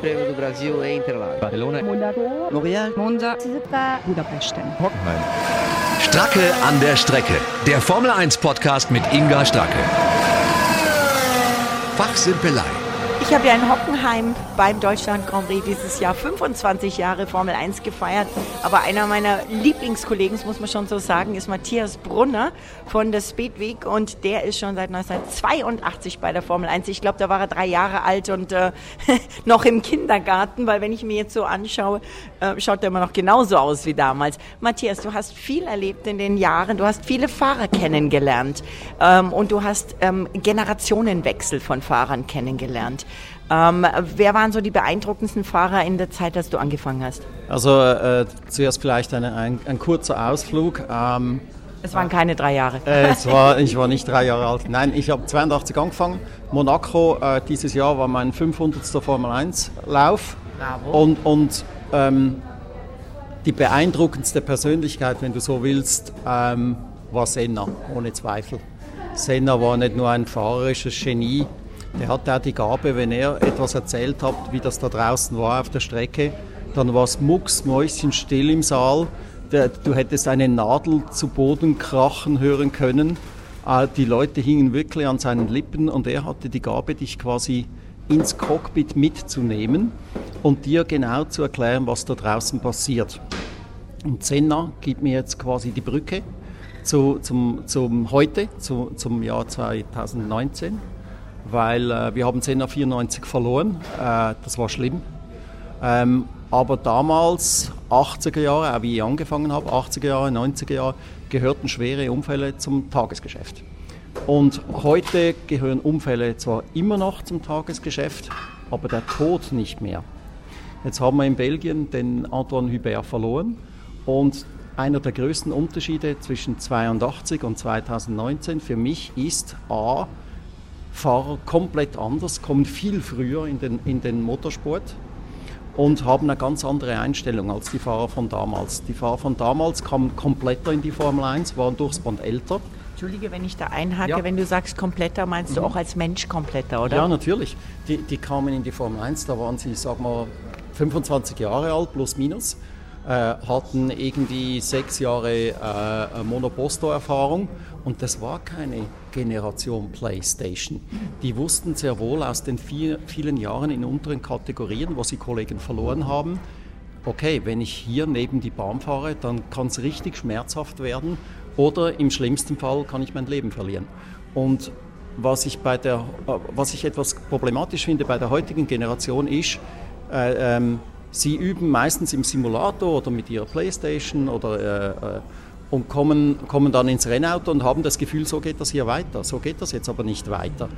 Prêmio do Brasil em Interlagos. Barcelona. L'Oréal. Monza. Budapest. Hockenheim. Stracke an der Strecke. Der Formel 1 Podcast mit Inga Stracke. Fachsimpelei. Ich habe ja in Hockenheim beim Deutschland Grand Prix dieses Jahr 25 Jahre Formel 1 gefeiert. Aber einer meiner Lieblingskollegen, muss man schon so sagen, ist Matthias Brunner von der Speedweek und der ist schon seit 1982 bei der Formel 1. Ich glaube, da war er drei Jahre alt und äh, noch im Kindergarten, weil wenn ich mir jetzt so anschaue, äh, schaut er immer noch genauso aus wie damals. Matthias, du hast viel erlebt in den Jahren, du hast viele Fahrer kennengelernt ähm, und du hast ähm, Generationenwechsel von Fahrern kennengelernt. Ähm, wer waren so die beeindruckendsten Fahrer in der Zeit, als du angefangen hast? Also äh, zuerst vielleicht eine, ein, ein kurzer Ausflug. Ähm, Es waren keine drei Jahre. äh, es war, ich war nicht drei Jahre alt. Nein, ich habe 82 angefangen. Monaco äh, dieses Jahr war mein 500. Formel 1 Lauf. Bravo. Und, und ähm, die beeindruckendste Persönlichkeit, wenn du so willst, ähm, war Senna, ohne Zweifel. Senna war nicht nur ein fahrerisches Genie, der hatte auch die Gabe, wenn er etwas erzählt hat, wie das da draußen war auf der Strecke, dann war es mucksmäuschenstill im Saal. Du hättest eine Nadel zu Boden krachen hören können. Äh, die Leute hingen wirklich an seinen Lippen und er hatte die Gabe, dich quasi ins Cockpit mitzunehmen und dir genau zu erklären, was da draußen passiert. Und Senna gibt mir jetzt quasi die Brücke zu, zum, zum heute, zu, zum Jahr 2019, weil äh, wir haben Senna 94 verloren. Äh, das war schlimm. Ähm, aber damals, 80er Jahre, auch wie ich angefangen habe, 80er Jahre, 90er Jahre, gehörten schwere Unfälle zum Tagesgeschäft. Und heute gehören Unfälle zwar immer noch zum Tagesgeschäft, aber der Tod nicht mehr. Jetzt haben wir in Belgien den Antoine Hubert verloren und einer der größten Unterschiede zwischen 82 und 2019 für mich ist A, Fahrer komplett anders, kommen viel früher in den, in den Motorsport und haben eine ganz andere Einstellung als die Fahrer von damals. Die Fahrer von damals kamen kompletter in die Formel 1, waren durchs Band älter. Entschuldige, wenn ich da einhake, Ja. Mhm. wenn du sagst kompletter, meinst du auch als Mensch kompletter, oder? Ja, natürlich. Die, die kamen in die Formel 1, da waren sie, sag mal, 25 Jahre alt, plus minus, äh, hatten irgendwie sechs Jahre äh, Monoposto-Erfahrung und das war keine Generation Playstation. Die wussten sehr wohl aus den vier, vielen Jahren in unteren Kategorien, wo sie Kollegen verloren haben, okay, wenn ich hier neben die Bahn fahre, dann kann es richtig schmerzhaft werden oder im schlimmsten Fall kann ich mein Leben verlieren. Und was ich, bei der, was ich etwas problematisch finde bei der heutigen Generation ist, äh, ähm, sie üben meistens im Simulator oder mit ihrer Playstation oder, äh, äh, und kommen, kommen dann ins Rennauto und haben das Gefühl, so geht das hier weiter. So geht das jetzt aber nicht weiter.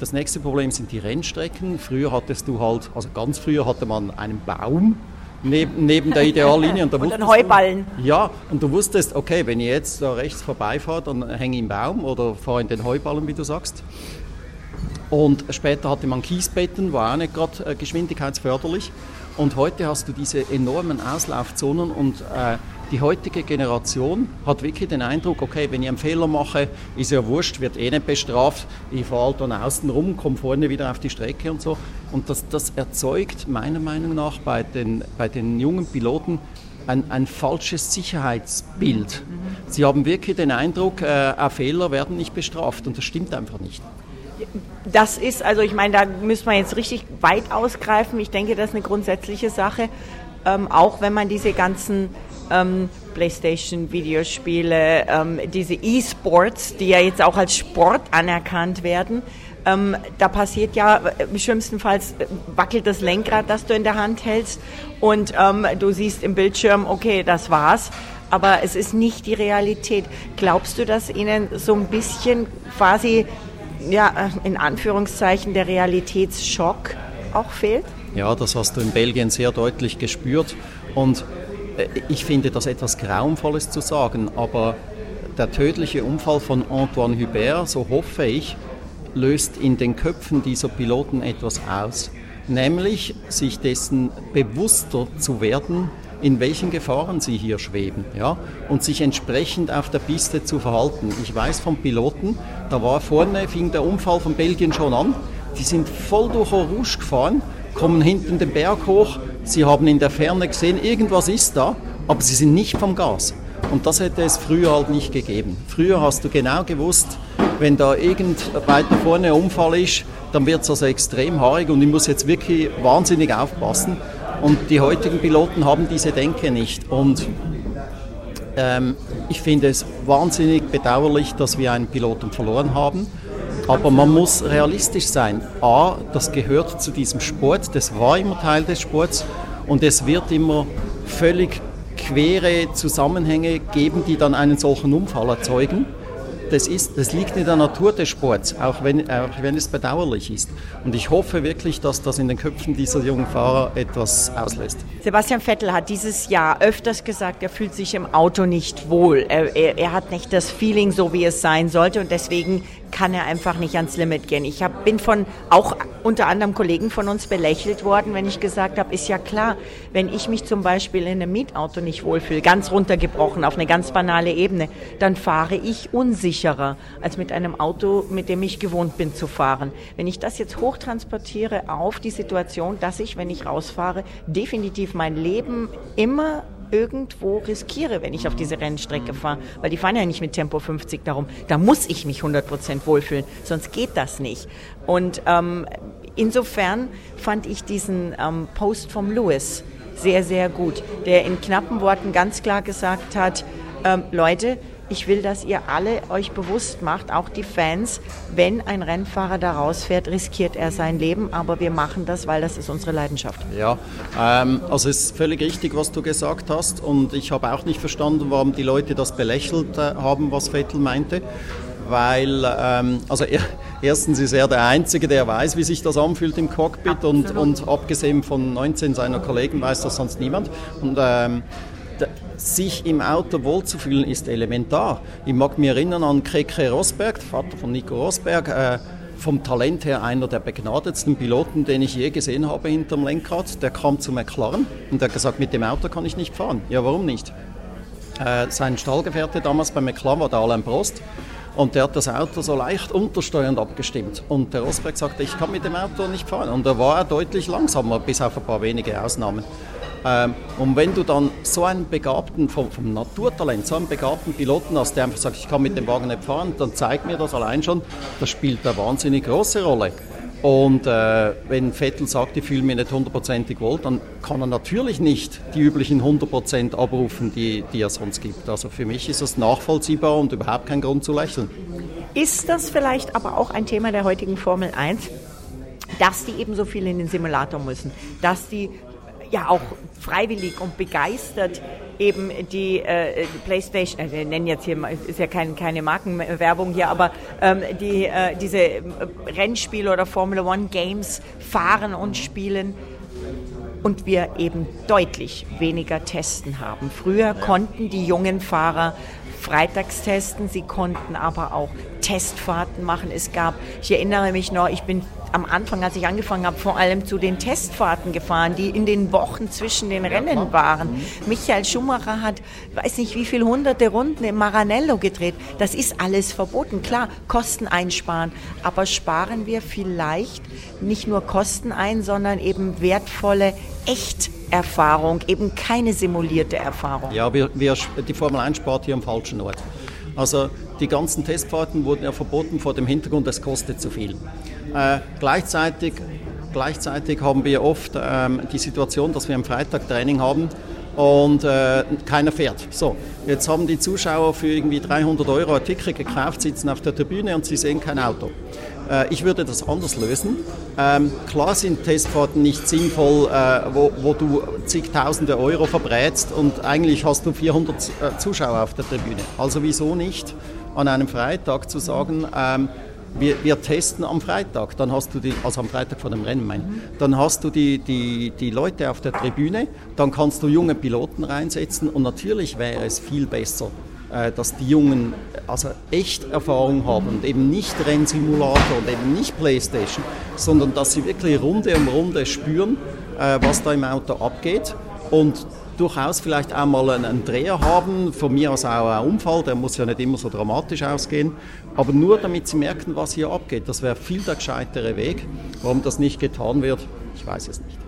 Das nächste Problem sind die Rennstrecken. Früher hattest du halt, also ganz früher hatte man einen Baum neben, neben der Ideallinie. Und, da Und einen wusstest du- Heuballen. ja, und du wusstest, okay, wenn ich jetzt da rechts vorbeifahre, dann hänge ich im Baum oder fahre in den Heuballen, wie du sagst. Und später hatte man Kiesbetten, war auch nicht gerade äh, geschwindigkeitsförderlich. Und heute hast du diese enormen Auslaufzonen und äh, die heutige Generation hat wirklich den Eindruck, okay, wenn ich einen Fehler mache, ist ja wurscht, wird eh nicht bestraft, ich fahre halt dann außen rum, komme vorne wieder auf die Strecke und so. Und das, das erzeugt meiner Meinung nach bei den, bei den jungen Piloten ein, ein falsches Sicherheitsbild. Sie haben wirklich den Eindruck, äh, Fehler werden nicht bestraft und das stimmt einfach nicht. Das ist, also ich meine, da müssen wir jetzt richtig weit ausgreifen. Ich denke, das ist eine grundsätzliche Sache. Ähm, auch wenn man diese ganzen ähm, PlayStation-Videospiele, ähm, diese E-Sports, die ja jetzt auch als Sport anerkannt werden, ähm, da passiert ja äh, schlimmstenfalls äh, wackelt das Lenkrad, das du in der Hand hältst und ähm, du siehst im Bildschirm, okay, das war's. Aber es ist nicht die Realität. Glaubst du, dass Ihnen so ein bisschen quasi ja, äh, in Anführungszeichen der Realitätsschock auch fehlt? Ja, das hast du in Belgien sehr deutlich gespürt. Und ich finde das etwas Grauenvolles zu sagen, aber der tödliche Unfall von Antoine Hubert, so hoffe ich, löst in den Köpfen dieser Piloten etwas aus. Nämlich sich dessen bewusster zu werden, in welchen Gefahren sie hier schweben ja? und sich entsprechend auf der Piste zu verhalten. Ich weiß von Piloten, da war vorne, fing der Unfall von Belgien schon an, die sind voll durch Rouge gefahren kommen hinten den Berg hoch, sie haben in der Ferne gesehen, irgendwas ist da, aber sie sind nicht vom Gas. Und das hätte es früher halt nicht gegeben. Früher hast du genau gewusst, wenn da irgend weiter vorne ein Unfall ist, dann wird es also extrem haarig und ich muss jetzt wirklich wahnsinnig aufpassen. Und die heutigen Piloten haben diese Denke nicht. Und ähm, ich finde es wahnsinnig bedauerlich, dass wir einen Piloten verloren haben. Aber man muss realistisch sein. A, das gehört zu diesem Sport, das war immer Teil des Sports und es wird immer völlig quere Zusammenhänge geben, die dann einen solchen Unfall erzeugen das, ist, das liegt in der Natur des Sports, auch wenn, auch wenn es bedauerlich ist. Und ich hoffe wirklich, dass das in den Köpfen dieser jungen Fahrer etwas auslöst. Sebastian Vettel hat dieses Jahr öfters gesagt, er fühlt sich im Auto nicht wohl. Er, er, er hat nicht das Feeling, so wie es sein sollte. Und deswegen kann er einfach nicht ans Limit gehen. Ich hab, bin von auch unter anderem Kollegen von uns belächelt worden, wenn ich gesagt habe, ist ja klar, wenn ich mich zum Beispiel in einem Mietauto nicht wohlfühle, ganz runtergebrochen auf eine ganz banale Ebene, dann fahre ich unsicherer als mit einem Auto, mit dem ich gewohnt bin zu fahren. Wenn ich das jetzt hochtransportiere auf die Situation, dass ich, wenn ich rausfahre, definitiv mein Leben immer irgendwo riskiere, wenn ich auf diese Rennstrecke fahre. Weil die fahren ja nicht mit Tempo 50 darum. Da muss ich mich 100% wohlfühlen, sonst geht das nicht. Und ähm, insofern fand ich diesen ähm, Post vom Lewis sehr, sehr gut, der in knappen Worten ganz klar gesagt hat, ähm, Leute, ich will, dass ihr alle euch bewusst macht, auch die Fans, wenn ein Rennfahrer da rausfährt, riskiert er sein Leben, aber wir machen das, weil das ist unsere Leidenschaft. Ja, ähm, also es ist völlig richtig, was du gesagt hast. Und ich habe auch nicht verstanden, warum die Leute das belächelt äh, haben, was Vettel meinte. Weil ähm, also er, erstens ist er der Einzige, der weiß, wie sich das anfühlt im Cockpit. Und, und, abgesehen von 19 seiner Kollegen weiß das sonst niemand. Und ähm, sich im Auto wohlzufühlen ist elementar. Ich mag mich erinnern an Keke Rosberg, Vater von Nico Rosberg, äh, vom Talent her einer der begnadetsten Piloten, den ich je gesehen habe hinterm Lenkrad. Der kam zu McLaren und hat gesagt, mit dem Auto kann ich nicht fahren. Ja, warum nicht? Äh, sein Stallgefährte damals bei McLaren war der Alain Prost. Und der hat das Auto so leicht untersteuernd abgestimmt. Und der Rosberg sagte, ich kann mit dem Auto nicht fahren. Und er war deutlich langsamer, bis auf ein paar wenige Ausnahmen. Ähm, und wenn du dann so einen begabten, vom, Naturtalent, so einen begabten Piloten hast, der einfach sagt, ich kann mit dem Wagen nicht fahren, dann zeigt mir das allein schon, das spielt eine wahnsinnig große Rolle. Und äh, wenn Vettel sagt, ich fühle mich nicht hundertprozentig wohl, dann kann er natürlich nicht die üblichen 100% abrufen, die, die er sonst gibt. Also für mich ist das nachvollziehbar und überhaupt kein Grund zu lächeln. Ist das vielleicht aber auch ein Thema der heutigen Formel 1? dass die eben so viel in den Simulator müssen, dass die ja auch freiwillig und begeistert eben die, äh, PlayStation, äh, wir nennen jetzt hier, ist ja kein, keine Markenwerbung hier, aber ähm, die, äh, diese Rennspiele oder Formula One Games fahren und spielen und wir eben deutlich weniger Testen haben. Früher konnten die jungen Fahrer freitags testen, sie konnten aber auch Testfahrten machen. Es gab, ich erinnere mich noch, ich bin am Anfang, als ich angefangen habe, vor allem zu den Testfahrten gefahren, die in den Wochen zwischen den Rennen waren. Michael Schumacher hat, weiß nicht wie viele hunderte Runden im Maranello gedreht. Das ist alles verboten. Klar, Kosten einsparen. Aber sparen wir vielleicht nicht nur Kosten ein, sondern eben wertvolle Echterfahrung, eben keine simulierte Erfahrung. Ja, wir, wir, die Formel 1 spart hier am falschen Ort. Also die ganzen Testfahrten wurden ja verboten vor dem Hintergrund, es kostet zu viel. Äh, gleichzeitig, gleichzeitig haben wir oft ähm, die Situation, dass wir am Freitag Training haben und äh, keiner fährt. So, jetzt haben die Zuschauer für irgendwie 300 Euro ein Ticket gekauft, sitzen auf der Tribüne und sie sehen kein Auto. Äh, ich würde das anders lösen. Ähm, klar sind Testfahrten nicht sinnvoll, äh, wo, wo, du zigtausende Euro verbrätst und eigentlich hast du 400 äh, Zuschauer auf der Tribüne. Also wieso nicht an einem Freitag zu sagen, ähm, wir, wir, testen am Freitag, dann hast du die, also am Freitag vor dem Rennen mein, dann hast du die, die, die Leute auf der Tribüne, dann kannst du junge Piloten reinsetzen und natürlich wäre es viel besser, dass die Jungen also echt Erfahrung haben und eben nicht Rennsimulator und eben nicht Playstation, sondern dass sie wirklich Runde um Runde spüren, äh, was da im Auto abgeht und durchaus vielleicht auch mal einen Dreher haben, von mir aus auch ein Unfall, der muss ja nicht immer so dramatisch ausgehen, aber nur damit sie merken, was hier abgeht. Das wäre viel der gescheitere Weg. Warum das nicht getan wird, ich weiß es nicht.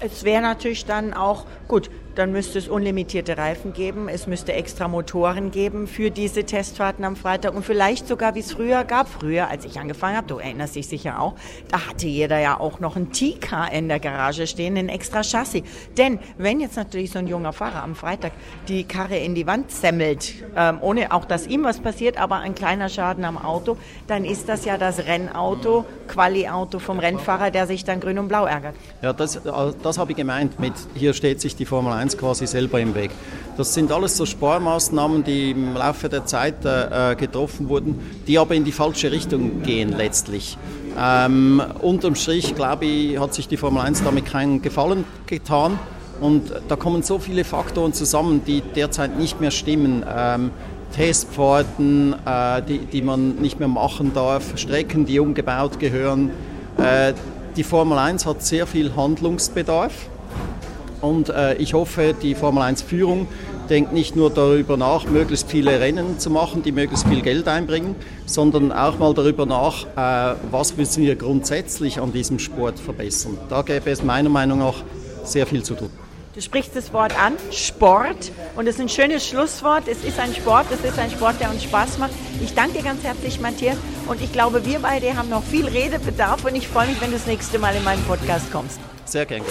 Es wäre natürlich dann auch, gut, dann müsste es unlimitierte Reifen geben, es müsste extra Motoren geben für diese Testfahrten am Freitag und vielleicht sogar, wie es früher gab, früher, als ich angefangen habe, du erinnerst dich sicher auch, da hatte jeder ja auch noch ein T-Car in der Garage stehen, ein extra Chassis. Denn wenn jetzt natürlich so ein junger Fahrer am Freitag die Karre in die Wand semmelt, ähm, ohne auch, dass ihm was passiert, aber ein kleiner Schaden am Auto, dann ist das ja das Rennauto, Quali-Auto vom Rennfahrer, der sich dann grün und blau ärgert. Ja, das, äh, das habe ich gemeint mit, hier steht sich die Formel 1 quasi selber im Weg. Das sind alles so Sparmaßnahmen, die im Laufe der Zeit äh, getroffen wurden, die aber in die falsche Richtung gehen letztlich. Ähm, unterm Strich, glaube ich, hat sich die Formel 1 damit keinen Gefallen getan. Und da kommen so viele Faktoren zusammen, die derzeit nicht mehr stimmen. Ähm, Testpforten, äh, die, die man nicht mehr machen darf, Strecken, die umgebaut gehören. Äh, die Formel 1 hat sehr viel Handlungsbedarf. Und äh, ich hoffe, die Formel 1-Führung denkt nicht nur darüber nach, möglichst viele Rennen zu machen, die möglichst viel Geld einbringen, sondern auch mal darüber nach, äh, was müssen wir grundsätzlich an diesem Sport verbessern. Da gäbe es meiner Meinung nach sehr viel zu tun. Du sprichst das Wort an, Sport. Und es ist ein schönes Schlusswort. Es ist ein Sport, es ist ein Sport, der uns Spaß macht. Ich danke dir ganz herzlich, Matthias. Und ich glaube, wir beide haben noch viel Redebedarf. Und ich freue mich, wenn du das nächste Mal in meinen Podcast kommst. Sehr gerne.